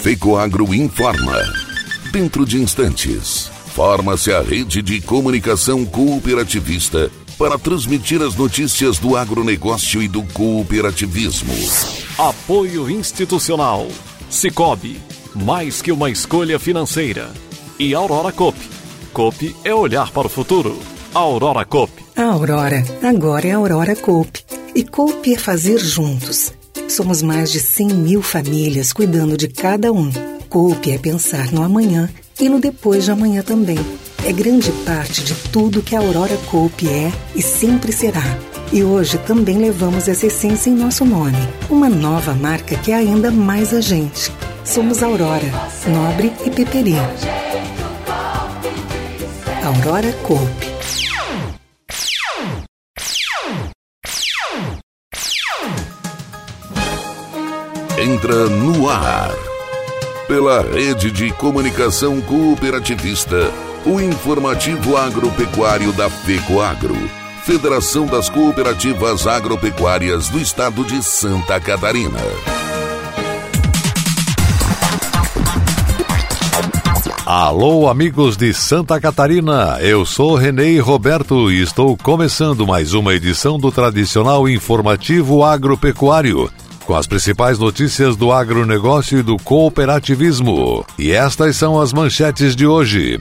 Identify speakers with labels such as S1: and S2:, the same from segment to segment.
S1: FECOAGRO informa. Dentro de instantes, forma-se a rede de comunicação cooperativista para transmitir as notícias do agronegócio e do cooperativismo.
S2: Apoio institucional. Cicobi, mais que uma escolha financeira. E Aurora Cop. Cop é olhar para o futuro. Aurora Cop.
S3: A Aurora, agora é Aurora Cop. E Cop é fazer juntos. Somos mais de 100 mil famílias cuidando de cada um. Cop é pensar no amanhã e no depois de amanhã também é grande parte de tudo que a Aurora Cope é e sempre será. E hoje também levamos essa essência em nosso nome, uma nova marca que é ainda mais a gente. Somos Aurora, Nobre e Peperi. Aurora Cope.
S1: Entra no ar. Pela rede de comunicação cooperativista o informativo agropecuário da FECOAGRO, Federação das Cooperativas Agropecuárias do Estado de Santa Catarina.
S4: Alô, amigos de Santa Catarina, eu sou Renê Roberto e estou começando mais uma edição do tradicional informativo agropecuário com as principais notícias do agronegócio e do cooperativismo. E estas são as manchetes de hoje.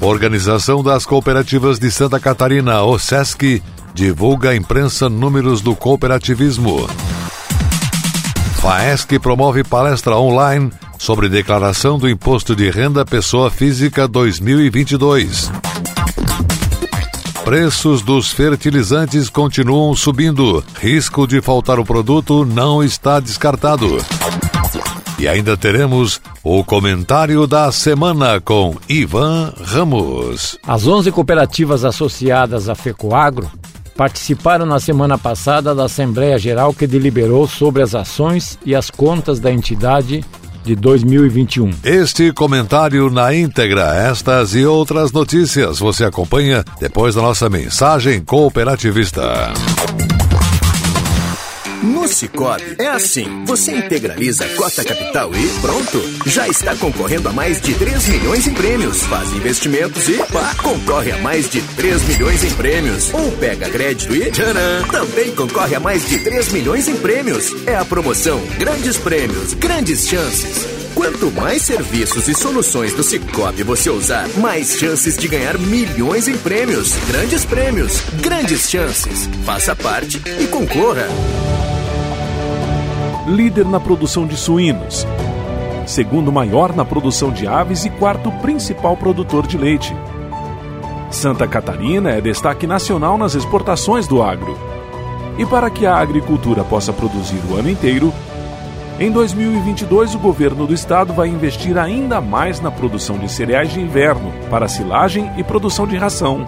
S4: Organização das Cooperativas de Santa Catarina, OSESC, divulga à imprensa números do cooperativismo. FAESC promove palestra online sobre declaração do Imposto de Renda Pessoa Física 2022. Preços dos fertilizantes continuam subindo. Risco de faltar o produto não está descartado. E ainda teremos o comentário da semana com Ivan Ramos.
S5: As 11 cooperativas associadas à FECOAGRO participaram na semana passada da Assembleia Geral que deliberou sobre as ações e as contas da entidade de 2021.
S4: Este comentário na íntegra, estas e outras notícias você acompanha depois da nossa mensagem cooperativista.
S6: No Cicobi é assim: você integraliza a cota capital e pronto, já está concorrendo a mais de 3 milhões em prêmios. Faz investimentos e pá, concorre a mais de 3 milhões em prêmios. Ou pega crédito e tcharam, também concorre a mais de 3 milhões em prêmios. É a promoção Grandes Prêmios, Grandes Chances. Quanto mais serviços e soluções do Cicobi você usar, mais chances de ganhar milhões em prêmios. Grandes prêmios, grandes chances. Faça parte e concorra
S7: líder na produção de suínos, segundo maior na produção de aves e quarto principal produtor de leite. Santa Catarina é destaque nacional nas exportações do agro. E para que a agricultura possa produzir o ano inteiro, em 2022 o governo do estado vai investir ainda mais na produção de cereais de inverno para silagem e produção de ração.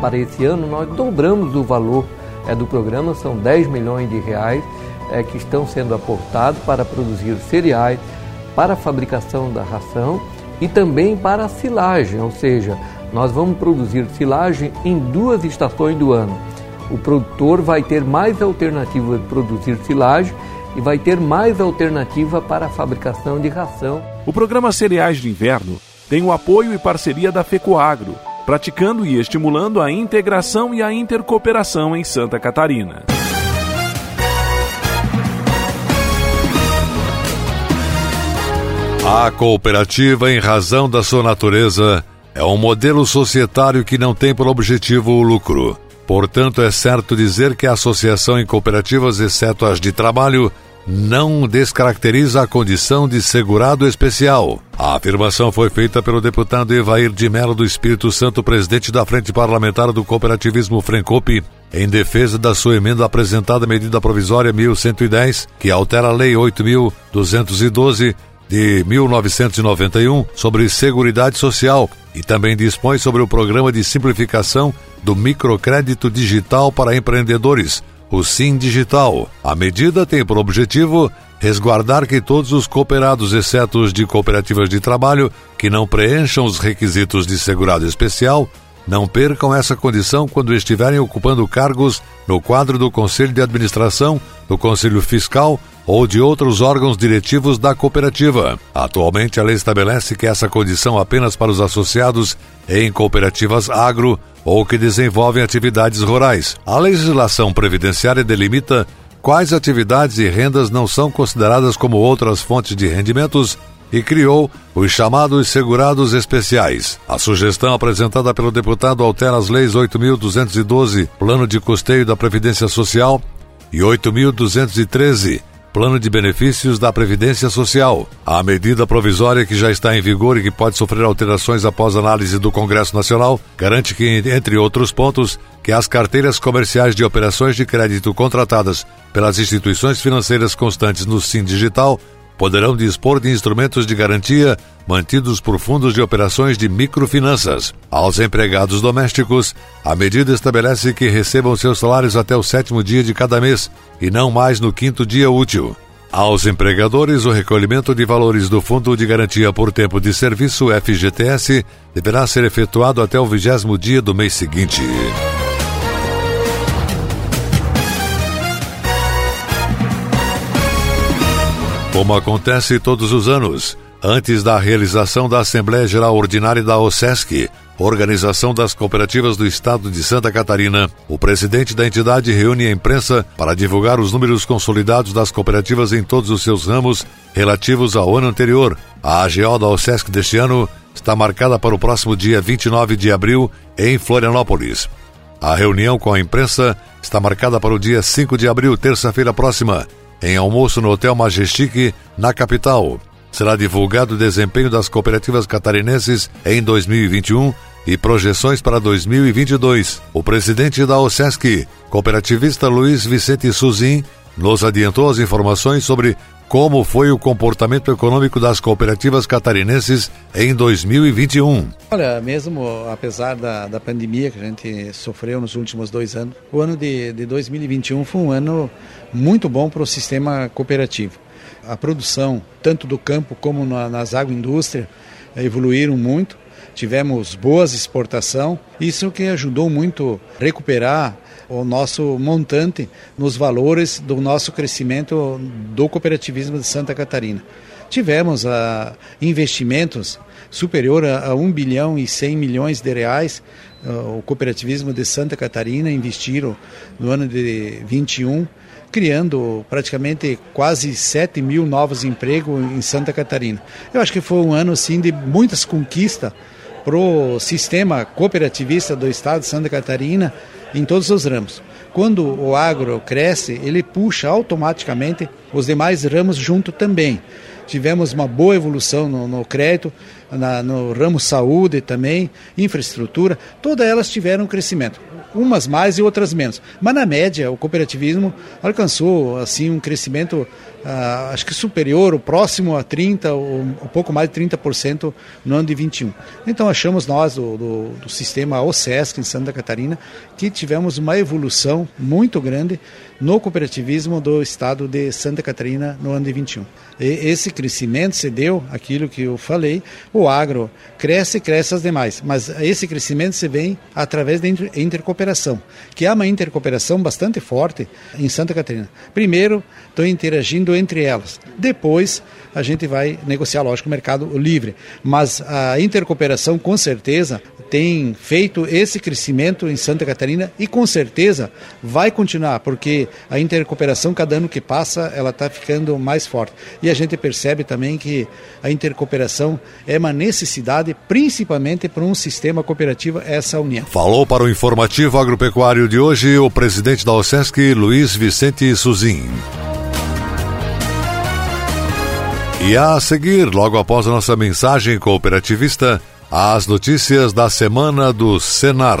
S8: Para esse ano nós dobramos o valor é, do programa, são 10 milhões de reais é, que estão sendo aportados para produzir cereais, para a fabricação da ração e também para a silagem, ou seja, nós vamos produzir silagem em duas estações do ano. O produtor vai ter mais alternativa de produzir silagem e vai ter mais alternativa para a fabricação de ração.
S7: O programa Cereais de Inverno tem o apoio e parceria da FECOAGRO, praticando e estimulando a integração e a intercooperação em Santa Catarina.
S4: A cooperativa, em razão da sua natureza, é um modelo societário que não tem por objetivo o lucro. Portanto, é certo dizer que a associação em cooperativas, exceto as de trabalho, não descaracteriza a condição de segurado especial. A afirmação foi feita pelo deputado Evair de Mello do Espírito Santo, presidente da Frente Parlamentar do Cooperativismo Frencope, em defesa da sua emenda apresentada à medida provisória 1110, que altera a Lei 8212 de 1991 sobre Seguridade Social e também dispõe sobre o Programa de Simplificação do Microcrédito Digital para Empreendedores, o SIM Digital. A medida tem por objetivo resguardar que todos os cooperados, exceto os de cooperativas de trabalho, que não preencham os requisitos de segurado especial, não percam essa condição quando estiverem ocupando cargos no quadro do Conselho de Administração, do Conselho Fiscal, ou de outros órgãos diretivos da cooperativa. Atualmente, a lei estabelece que essa condição apenas para os associados em cooperativas agro ou que desenvolvem atividades rurais. A legislação previdenciária delimita quais atividades e rendas não são consideradas como outras fontes de rendimentos e criou os chamados segurados especiais. A sugestão apresentada pelo deputado altera as leis 8.212, Plano de Custeio da Previdência Social, e 8.213, Plano de Benefícios da Previdência Social. A medida provisória que já está em vigor e que pode sofrer alterações após análise do Congresso Nacional garante que, entre outros pontos, que as carteiras comerciais de operações de crédito contratadas pelas instituições financeiras constantes no SIM Digital poderão dispor de instrumentos de garantia mantidos por fundos de operações de microfinanças. Aos empregados domésticos, a medida estabelece que recebam seus salários até o sétimo dia de cada mês e não mais no quinto dia útil. Aos empregadores, o recolhimento de valores do Fundo de Garantia por Tempo de Serviço, FGTS, deverá ser efetuado até o vigésimo dia do mês seguinte. Como acontece todos os anos, antes da realização da Assembleia Geral Ordinária da OSESC, Organização das Cooperativas do Estado de Santa Catarina, o presidente da entidade reúne a imprensa para divulgar os números consolidados das cooperativas em todos os seus ramos relativos ao ano anterior. A AGO da OSESC deste ano está marcada para o próximo dia 29 de abril em Florianópolis. A reunião com a imprensa está marcada para o dia 5 de abril, terça-feira próxima, em almoço no Hotel Majestic, na capital. Será divulgado o desempenho das cooperativas catarinenses em 2021 e projeções para 2022. O presidente da OSESC, cooperativista Luiz Vicente Suzin, nos adiantou as informações sobre como foi o comportamento econômico das cooperativas catarinenses em 2021.
S9: Olha, mesmo apesar da, da pandemia que a gente sofreu nos últimos dois anos, o ano de, de 2021 foi um ano muito bom para o sistema cooperativo. A produção, tanto do campo como na, nas agroindústrias, evoluíram muito. Tivemos boas exportação, isso que ajudou muito a recuperar o nosso montante nos valores do nosso crescimento do cooperativismo de Santa Catarina. Tivemos uh, investimentos superior a, a 1 bilhão e 100 milhões de reais. Uh, o cooperativismo de Santa Catarina investiram no ano de 21 criando praticamente quase 7 mil novos empregos em Santa Catarina. Eu acho que foi um ano assim de muitas conquistas para o sistema cooperativista do estado de Santa Catarina em todos os ramos. Quando o agro cresce, ele puxa automaticamente os demais ramos junto também. Tivemos uma boa evolução no, no crédito, na, no ramo saúde também, infraestrutura, todas elas tiveram crescimento umas mais e outras menos. Mas na média, o cooperativismo alcançou assim um crescimento uh, acho que superior, o próximo a 30, ou um pouco mais de 30% no ano de 21. Então achamos nós do, do, do sistema OSESC em Santa Catarina que tivemos uma evolução muito grande no cooperativismo do estado de Santa Catarina no ano de 21. E esse crescimento se deu, aquilo que eu falei, o agro cresce, cresce as demais, mas esse crescimento se vem através da intercooperação, que há uma intercooperação bastante forte em Santa Catarina. Primeiro, estão interagindo entre elas. Depois, a gente vai negociar, lógico, o mercado livre. Mas a intercooperação, com certeza, tem feito esse crescimento em Santa Catarina e, com certeza, vai continuar, porque a intercooperação, cada ano que passa, ela está ficando mais forte. E a gente percebe também que a intercooperação é uma necessidade, principalmente para um sistema cooperativo, essa união.
S4: Falou para o informativo agropecuário de hoje o presidente da OSESC, Luiz Vicente Suzin. E a seguir, logo após a nossa mensagem cooperativista, as notícias da semana do Senar.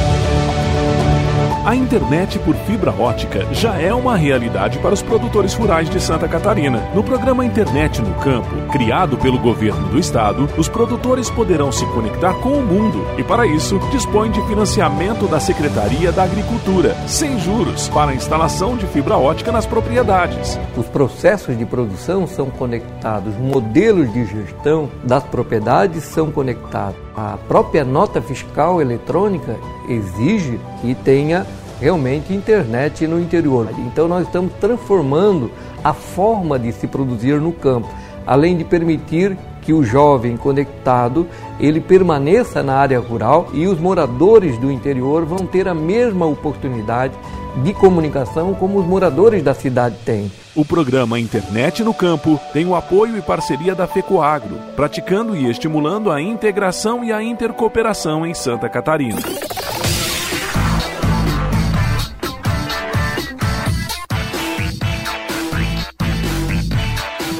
S7: A internet por fibra ótica já é uma realidade para os produtores rurais de Santa Catarina. No programa Internet no Campo, criado pelo governo do estado, os produtores poderão se conectar com o mundo e, para isso, dispõe de financiamento da Secretaria da Agricultura, sem juros, para a instalação de fibra ótica nas propriedades.
S8: Os processos de produção são conectados, modelos de gestão das propriedades são conectados. A própria nota fiscal eletrônica exige que tenha realmente internet no interior. Então nós estamos transformando a forma de se produzir no campo, além de permitir que o jovem conectado ele permaneça na área rural e os moradores do interior vão ter a mesma oportunidade de comunicação como os moradores da cidade têm.
S7: O programa Internet no Campo tem o apoio e parceria da FECOAGRO, praticando e estimulando a integração e a intercooperação em Santa Catarina.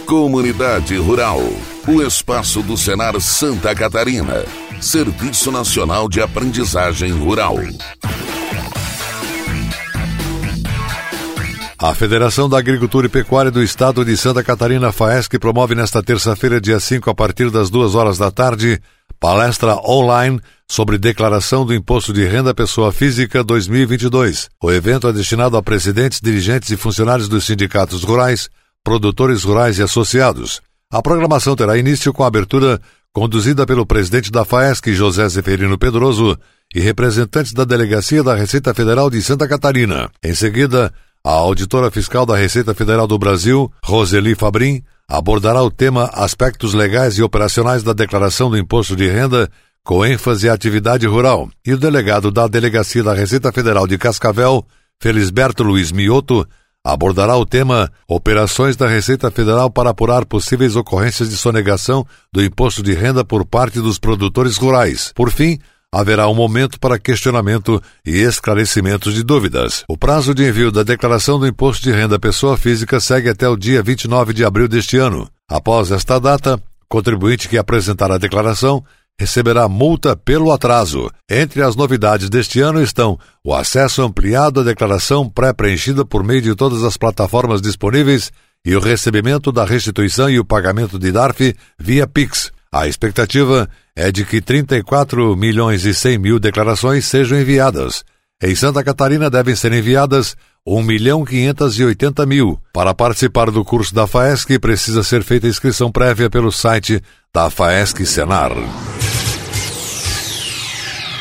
S1: Comunidade Rural, o espaço do Senar Santa Catarina, Serviço Nacional de Aprendizagem Rural.
S4: A Federação da Agricultura e Pecuária do Estado de Santa Catarina, FAESC, promove nesta terça-feira, dia 5, a partir das duas horas da tarde, palestra online sobre declaração do Imposto de Renda Pessoa Física 2022. O evento é destinado a presidentes, dirigentes e funcionários dos sindicatos rurais, produtores rurais e associados. A programação terá início com a abertura conduzida pelo presidente da FAESC, José Zeferino Pedroso, e representantes da Delegacia da Receita Federal de Santa Catarina. Em seguida, a auditora fiscal da Receita Federal do Brasil, Roseli Fabrin, abordará o tema Aspectos legais e operacionais da declaração do imposto de renda, com ênfase à atividade rural, e o delegado da Delegacia da Receita Federal de Cascavel, Felisberto Luiz Mioto, abordará o tema Operações da Receita Federal para apurar possíveis ocorrências de sonegação do imposto de renda por parte dos produtores rurais. Por fim, haverá um momento para questionamento e esclarecimentos de dúvidas. O prazo de envio da declaração do imposto de renda pessoa física segue até o dia 29 de abril deste ano. Após esta data, contribuinte que apresentar a declaração receberá multa pelo atraso. Entre as novidades deste ano estão o acesso ampliado à declaração pré-preenchida por meio de todas as plataformas disponíveis e o recebimento da restituição e o pagamento de DARF via Pix. A expectativa é de que 34 milhões e 100 mil declarações sejam enviadas. Em Santa Catarina devem ser enviadas 1 milhão 580 mil. Para participar do curso da FAESC, precisa ser feita inscrição prévia pelo site da FAESC Senar.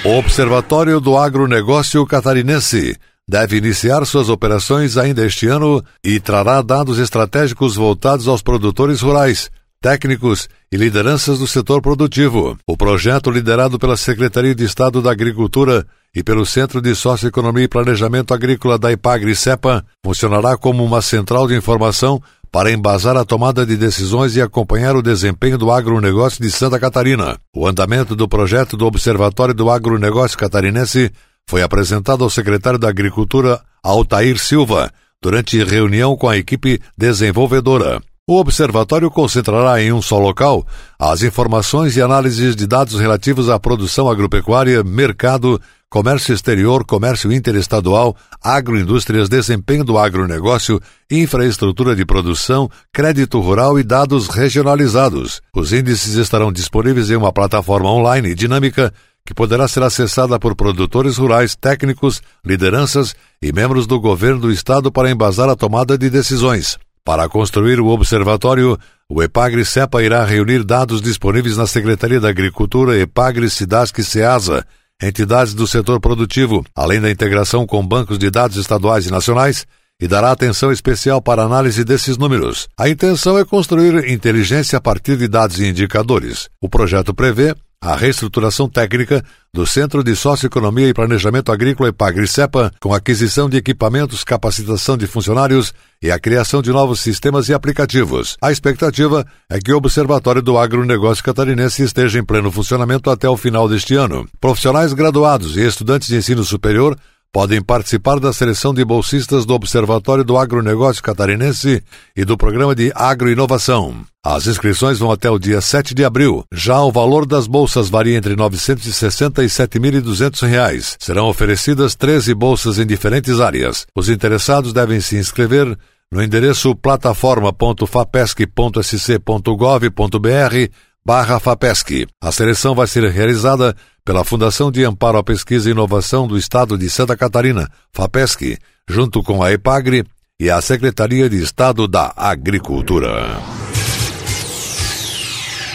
S4: O Observatório do Agronegócio Catarinense deve iniciar suas operações ainda este ano e trará dados estratégicos voltados aos produtores rurais, técnicos e lideranças do setor produtivo. O projeto, liderado pela Secretaria de Estado da Agricultura e pelo Centro de Socioeconomia e Planejamento Agrícola da IPAGRE-CEPA, funcionará como uma central de informação para embasar a tomada de decisões e acompanhar o desempenho do agronegócio de Santa Catarina. O andamento do projeto do Observatório do Agronegócio Catarinense foi apresentado ao secretário da Agricultura, Altair Silva, durante reunião com a equipe desenvolvedora. O observatório concentrará em um só local as informações e análises de dados relativos à produção agropecuária, mercado, comércio exterior, comércio interestadual, agroindústrias, desempenho do agronegócio, infraestrutura de produção, crédito rural e dados regionalizados. Os índices estarão disponíveis em uma plataforma online dinâmica que poderá ser acessada por produtores rurais, técnicos, lideranças e membros do governo do estado para embasar a tomada de decisões. Para construir o observatório, o EPAGRE-CEPA irá reunir dados disponíveis na Secretaria da Agricultura, EPAGRE, SIDASC e SEASA, entidades do setor produtivo, além da integração com bancos de dados estaduais e nacionais, e dará atenção especial para a análise desses números. A intenção é construir inteligência a partir de dados e indicadores. O projeto prevê a reestruturação técnica do Centro de Socioeconomia e Planejamento Agrícola EPAGRI-CEPA, com aquisição de equipamentos, capacitação de funcionários e a criação de novos sistemas e aplicativos. A expectativa é que o Observatório do Agronegócio Catarinense esteja em pleno funcionamento até o final deste ano. Profissionais graduados e estudantes de ensino superior podem participar da seleção de bolsistas do Observatório do Agronegócio Catarinense e do Programa de Agroinovação. As inscrições vão até o dia 7 de abril. Já o valor das bolsas varia entre R$ 960 e R$ 7.200. Serão oferecidas 13 bolsas em diferentes áreas. Os interessados devem se inscrever no endereço plataforma.fapesc.sc.gov.br barra FAPESC. A seleção vai ser realizada pela Fundação de Amparo à Pesquisa e Inovação do Estado de Santa Catarina, FAPESC, junto com a EPAGRE e a Secretaria de Estado da Agricultura.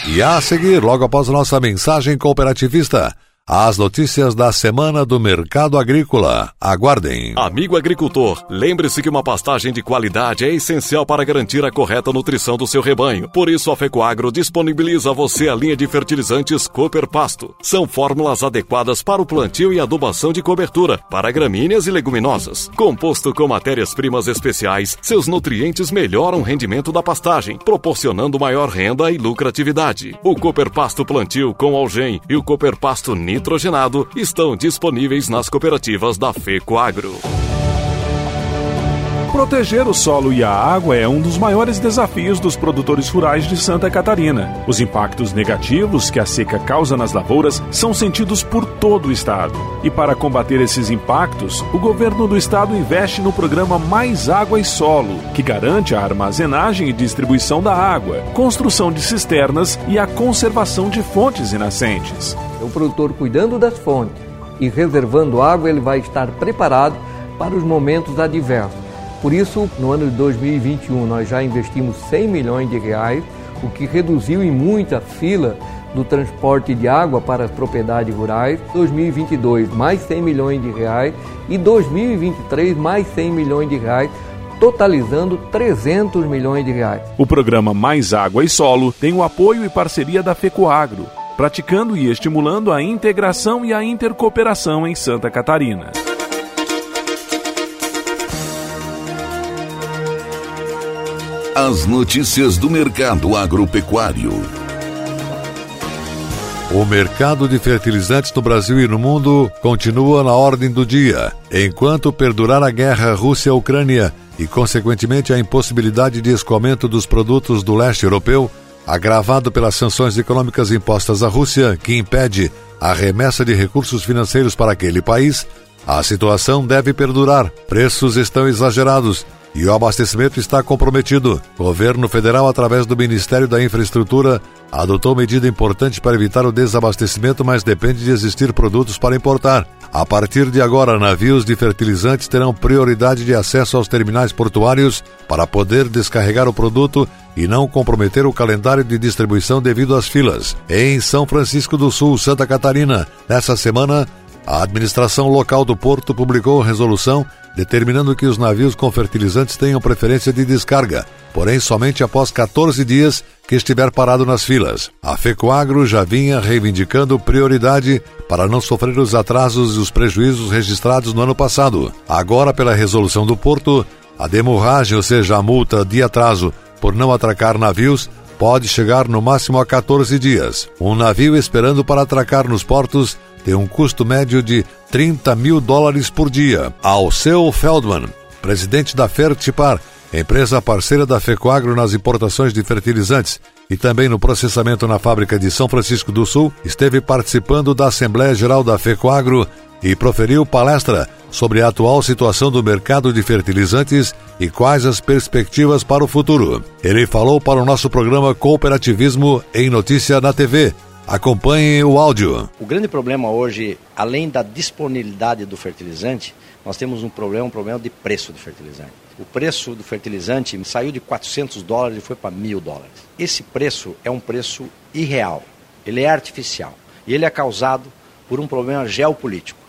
S4: E a seguir, logo após nossa mensagem cooperativista, as notícias da semana do mercado agrícola. Aguardem.
S2: Amigo agricultor, lembre-se que uma pastagem de qualidade é essencial para garantir a correta nutrição do seu rebanho. Por isso, a Fecoagro disponibiliza a você a linha de fertilizantes Cooper Pasto. São fórmulas adequadas para o plantio e adubação de cobertura, para gramíneas e leguminosas. Composto com matérias-primas especiais, seus nutrientes melhoram o rendimento da pastagem, proporcionando maior renda e lucratividade. O Cooper Pasto Plantio com Algem e o Cooper Pasto Nitro nitrogenado estão disponíveis nas cooperativas da FECOAGRO.
S7: Proteger o solo e a água é um dos maiores desafios dos produtores rurais de Santa Catarina. Os impactos negativos que a seca causa nas lavouras são sentidos por todo o estado. E para combater esses impactos, o governo do estado investe no programa Mais Água e Solo, que garante a armazenagem e distribuição da água, construção de cisternas e a conservação de fontes e nascentes.
S8: O produtor cuidando das fontes e reservando água, ele vai estar preparado para os momentos adversos por isso, no ano de 2021, nós já investimos 100 milhões de reais, o que reduziu em muita fila do transporte de água para as propriedades rurais. 2022, mais 100 milhões de reais e 2023, mais 100 milhões de reais totalizando 300 milhões de reais.
S7: O programa Mais Água e Solo tem o apoio e parceria da FECOAGRO, praticando e estimulando a integração e a intercooperação em Santa Catarina.
S1: As notícias do mercado agropecuário.
S4: O mercado de fertilizantes no Brasil e no mundo continua na ordem do dia, enquanto perdurar a guerra Rússia-Ucrânia e, consequentemente, a impossibilidade de escoamento dos produtos do leste europeu, agravado pelas sanções econômicas impostas à Rússia, que impede a remessa de recursos financeiros para aquele país, a situação deve perdurar. Preços estão exagerados e o abastecimento está comprometido. O governo federal, através do Ministério da Infraestrutura, adotou medida importante para evitar o desabastecimento, mas depende de existir produtos para importar. A partir de agora, navios de fertilizantes terão prioridade de acesso aos terminais portuários para poder descarregar o produto e não comprometer o calendário de distribuição devido às filas. Em São Francisco do Sul, Santa Catarina, nessa semana, a administração local do porto publicou resolução determinando que os navios com fertilizantes tenham preferência de descarga, porém somente após 14 dias que estiver parado nas filas. A FECOAGRO já vinha reivindicando prioridade para não sofrer os atrasos e os prejuízos registrados no ano passado. Agora, pela resolução do Porto, a demurragem, ou seja, a multa de atraso por não atracar navios, pode chegar no máximo a 14 dias. Um navio esperando para atracar nos portos tem um custo médio de 30 mil dólares por dia. Alceu Feldman, presidente da Fertipar, empresa parceira da FECOAGRO nas importações de fertilizantes e também no processamento na fábrica de São Francisco do Sul, esteve participando da Assembleia Geral da FECOAGRO e proferiu palestra sobre a atual situação do mercado de fertilizantes e quais as perspectivas para o futuro. Ele falou para o nosso programa Cooperativismo em Notícia na TV, Acompanhe o áudio.
S10: O grande problema hoje, além da disponibilidade do fertilizante, nós temos um problema, um problema de preço do fertilizante. O preço do fertilizante saiu de 400 dólares e foi para mil dólares. Esse preço é um preço irreal, ele é artificial e ele é causado por um problema geopolítico.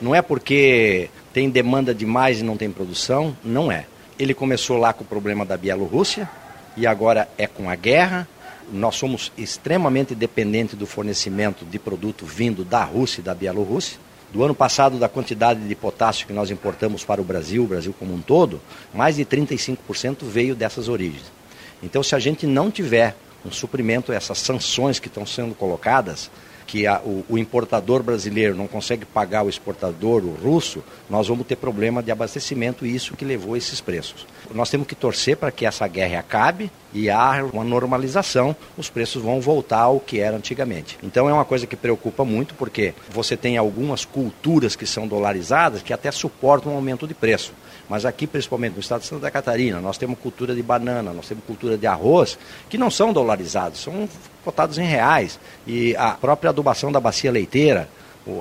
S10: Não é porque tem demanda demais e não tem produção, não é. Ele começou lá com o problema da Bielorrússia e agora é com a guerra Nós somos extremamente dependentes do fornecimento de produto vindo da Rússia e da Bielorrússia. Do ano passado, da quantidade de potássio que nós importamos para o Brasil, o Brasil como um todo, mais de 35% veio dessas origens. Então, se a gente não tiver um suprimento, essas sanções que estão sendo colocadas, que a, o, o, importador brasileiro não consegue pagar o exportador, o russo, nós vamos ter problema de abastecimento e isso que levou a esses preços. Nós temos que torcer para que essa guerra acabe e há uma normalização, os preços vão voltar ao que era antigamente. Então é uma coisa que preocupa muito porque você tem algumas culturas que são dolarizadas que até suportam um aumento de preço. Mas aqui, principalmente no estado de Santa Catarina, nós temos cultura de banana, nós temos cultura de arroz, que não são dolarizados, são cotados em reais. E a própria adubação da bacia leiteira,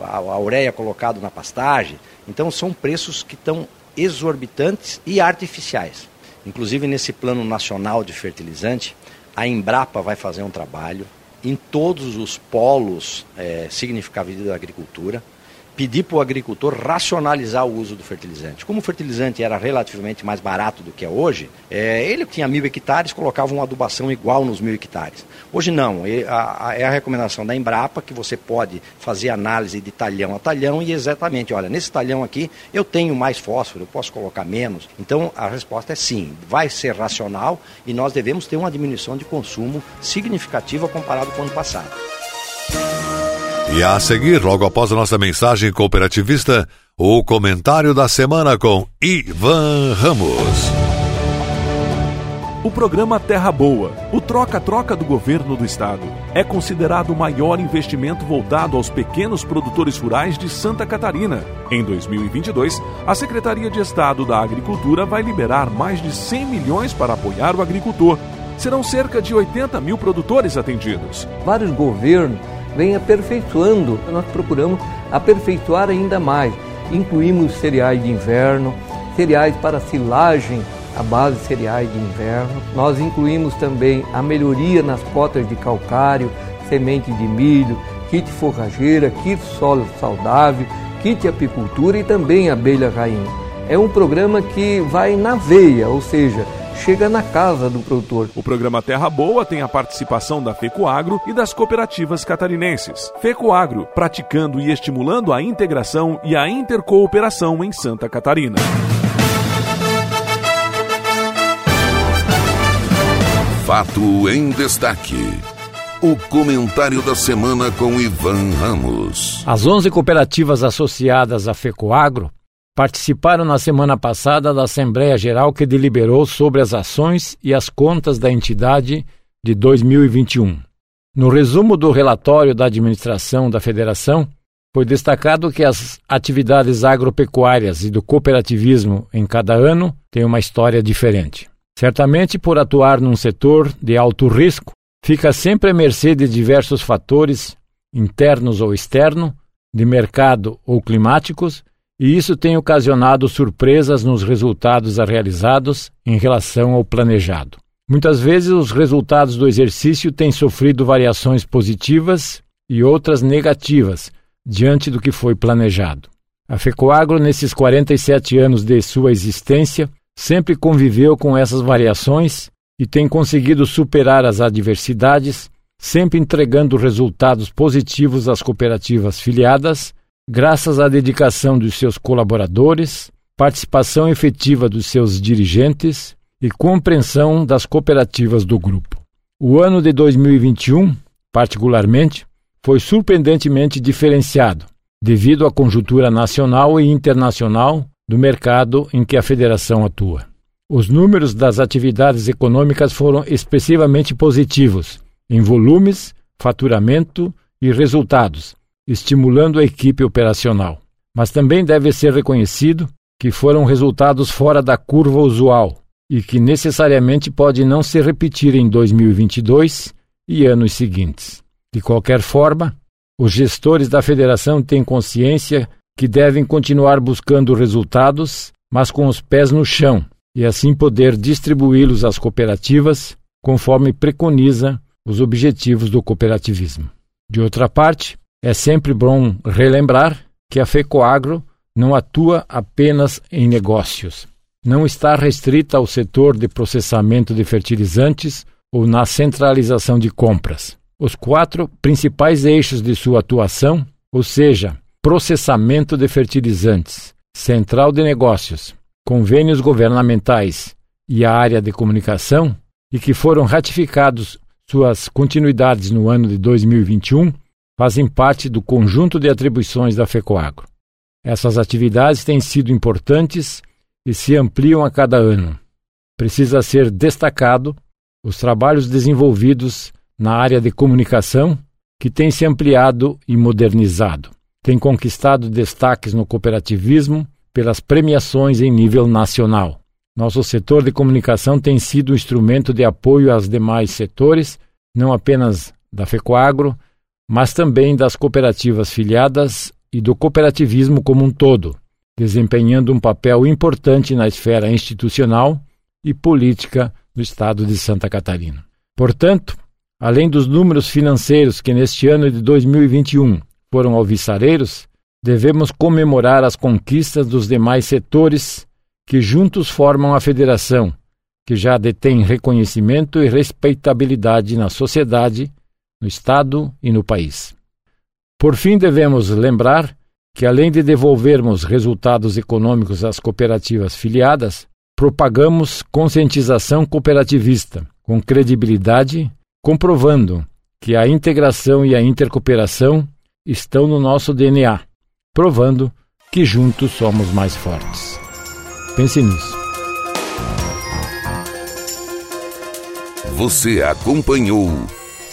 S10: a, a ureia colocado na pastagem. Então são preços que estão exorbitantes e artificiais. Inclusive nesse plano nacional de fertilizante, a Embrapa vai fazer um trabalho em todos os polos é, significativos da agricultura pedir para o agricultor racionalizar o uso do fertilizante. Como o fertilizante era relativamente mais barato do que é hoje, é, ele tinha mil hectares, colocava uma adubação igual nos mil hectares. Hoje não, é a, é a recomendação da Embrapa que você pode fazer análise de talhão a talhão e exatamente, olha, nesse talhão aqui eu tenho mais fósforo, eu posso colocar menos. Então a resposta é sim, vai ser racional e nós devemos ter uma diminuição de consumo significativa comparado com o ano passado.
S4: E a seguir, logo após a nossa mensagem cooperativista, o comentário da semana com Ivan Ramos.
S7: O programa Terra Boa, o troca-troca do governo do estado, é considerado o maior investimento voltado aos pequenos produtores rurais de Santa Catarina. Em 2022, a Secretaria de Estado da Agricultura vai liberar mais de 100 milhões para apoiar o agricultor. Serão cerca de 80 mil produtores atendidos.
S8: Vários governos vem aperfeiçoando. Nós procuramos aperfeiçoar ainda mais. Incluímos cereais de inverno, cereais para silagem a base de cereais de inverno. Nós incluímos também a melhoria nas cotas de calcário, semente de milho, kit forrageira, kit solo saudável, kit apicultura e também abelha rainha. É um programa que vai na veia, ou seja, chega na casa do produtor.
S7: O programa Terra Boa tem a participação da FECOAGRO e das cooperativas catarinenses. FECOAGRO, praticando e estimulando a integração e a intercooperação em Santa Catarina.
S1: Fato em destaque. O comentário da semana com Ivan Ramos.
S5: As 11 cooperativas associadas à FECOAGRO participaram na semana passada da Assembleia Geral que deliberou sobre as ações e as contas da entidade de 2021. No resumo do relatório da administração da Federação, foi destacado que as atividades agropecuárias e do cooperativismo em cada ano têm uma história diferente. Certamente, por atuar num setor de alto risco, fica sempre à mercê de diversos fatores, internos ou externos, de mercado ou climáticos, e isso tem ocasionado surpresas nos resultados realizados em relação ao planejado. Muitas vezes os resultados do exercício têm sofrido variações positivas e outras negativas diante do que foi planejado. A FECOAGRO, nesses 47 anos de sua existência, sempre conviveu com essas variações e tem conseguido superar as adversidades, sempre entregando resultados positivos às cooperativas filiadas graças à dedicação dos seus colaboradores, participação efetiva dos seus dirigentes e compreensão das cooperativas do grupo. O ano de 2021, particularmente, foi surpreendentemente diferenciado, devido à conjuntura nacional e internacional do mercado em que a federação atua. Os números das atividades econômicas foram expressivamente positivos, em volumes, faturamento e resultados, estimulando a equipe operacional. Mas também deve ser reconhecido que foram resultados fora da curva usual e que necessariamente pode não se repetir em 2022 e anos seguintes. De qualquer forma, os gestores da federação têm consciência que devem continuar buscando resultados, mas com os pés no chão, e assim poder distribuí-los às cooperativas conforme preconiza os objetivos do cooperativismo. De outra parte, é sempre bom relembrar que a FECOAGRO não atua apenas em negócios. Não está restrita ao setor de processamento de fertilizantes ou na centralização de compras. Os quatro principais eixos de sua atuação, ou seja, processamento de fertilizantes, central de negócios, convênios governamentais e a área de comunicação, e que foram ratificados suas continuidades no ano de 2021, fazem parte do conjunto de atribuições da FECOAGRO. Essas atividades têm sido importantes e se ampliam a cada ano. Precisa ser destacado os trabalhos desenvolvidos na área de comunicação, que tem se ampliado e modernizado. Tem conquistado destaques no cooperativismo pelas premiações em nível nacional. Nosso setor de comunicação tem sido um instrumento de apoio aos demais setores, não apenas da FECOAGRO, mas também das cooperativas filiadas e do cooperativismo como um todo, desempenhando um papel importante na esfera institucional e política do estado de Santa Catarina. Portanto, além dos números financeiros que neste ano de 2021 foram alvissareiros, devemos comemorar as conquistas dos demais setores que juntos formam a federação, que já detém reconhecimento e respeitabilidade na sociedade, no Estado e no país. Por fim, devemos lembrar que, além de devolvermos resultados econômicos às cooperativas filiadas, propagamos conscientização cooperativista, com credibilidade, comprovando que a integração e a intercooperação estão no nosso DNA, provando que juntos somos mais fortes. Pense nisso.
S1: Você acompanhou